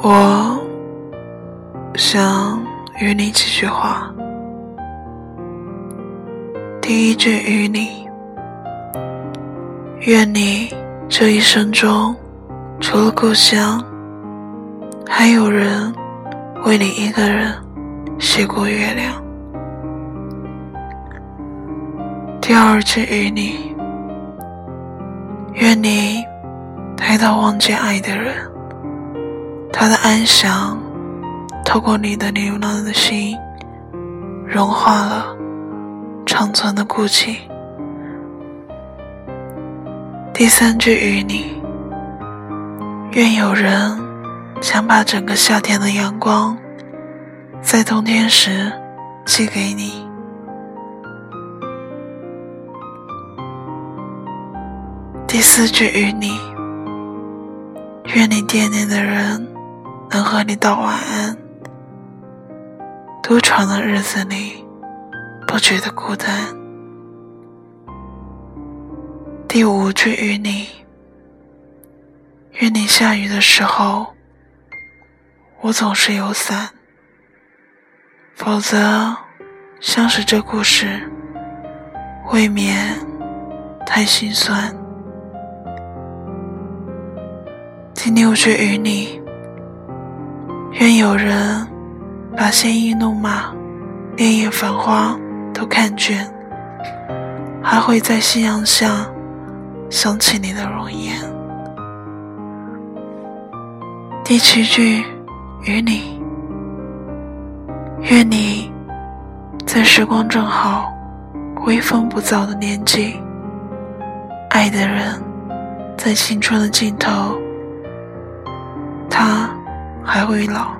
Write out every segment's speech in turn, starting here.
我想与你几句话。第一句与你，愿你这一生中，除了故乡，还有人为你一个人写过月亮。第二句与你，愿你抬头望见爱的人。他的安详，透过你的流浪的心，融化了长存的孤寂。第三句与你，愿有人想把整个夏天的阳光，在冬天时寄给你。第四句与你，愿你惦念的人。能和你道晚安，独闯的日子里不觉得孤单。第五句与你，愿你下雨的时候，我总是有伞，否则相识这故事，未免太心酸。第六句与你。愿有人把鲜衣怒马、烈焰繁花都看倦，还会在夕阳下想起你的容颜。第七句，与你，愿你在时光正好、微风不燥的年纪，爱的人在青春的尽头，还会老。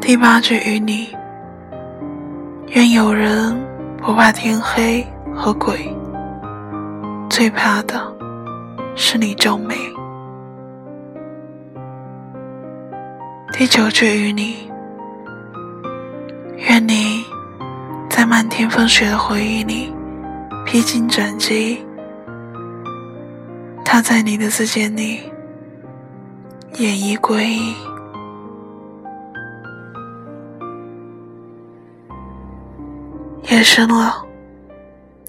第八句与你，愿有人不怕天黑和鬼，最怕的是你皱眉。第九句与你，愿你在漫天风雪的回忆里披荆斩棘，他在你的字间里。演绎归。夜深了，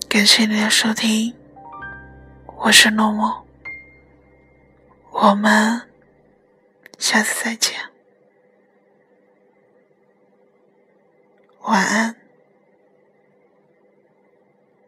感谢你的收听，我是诺诺，我们下次再见，晚安。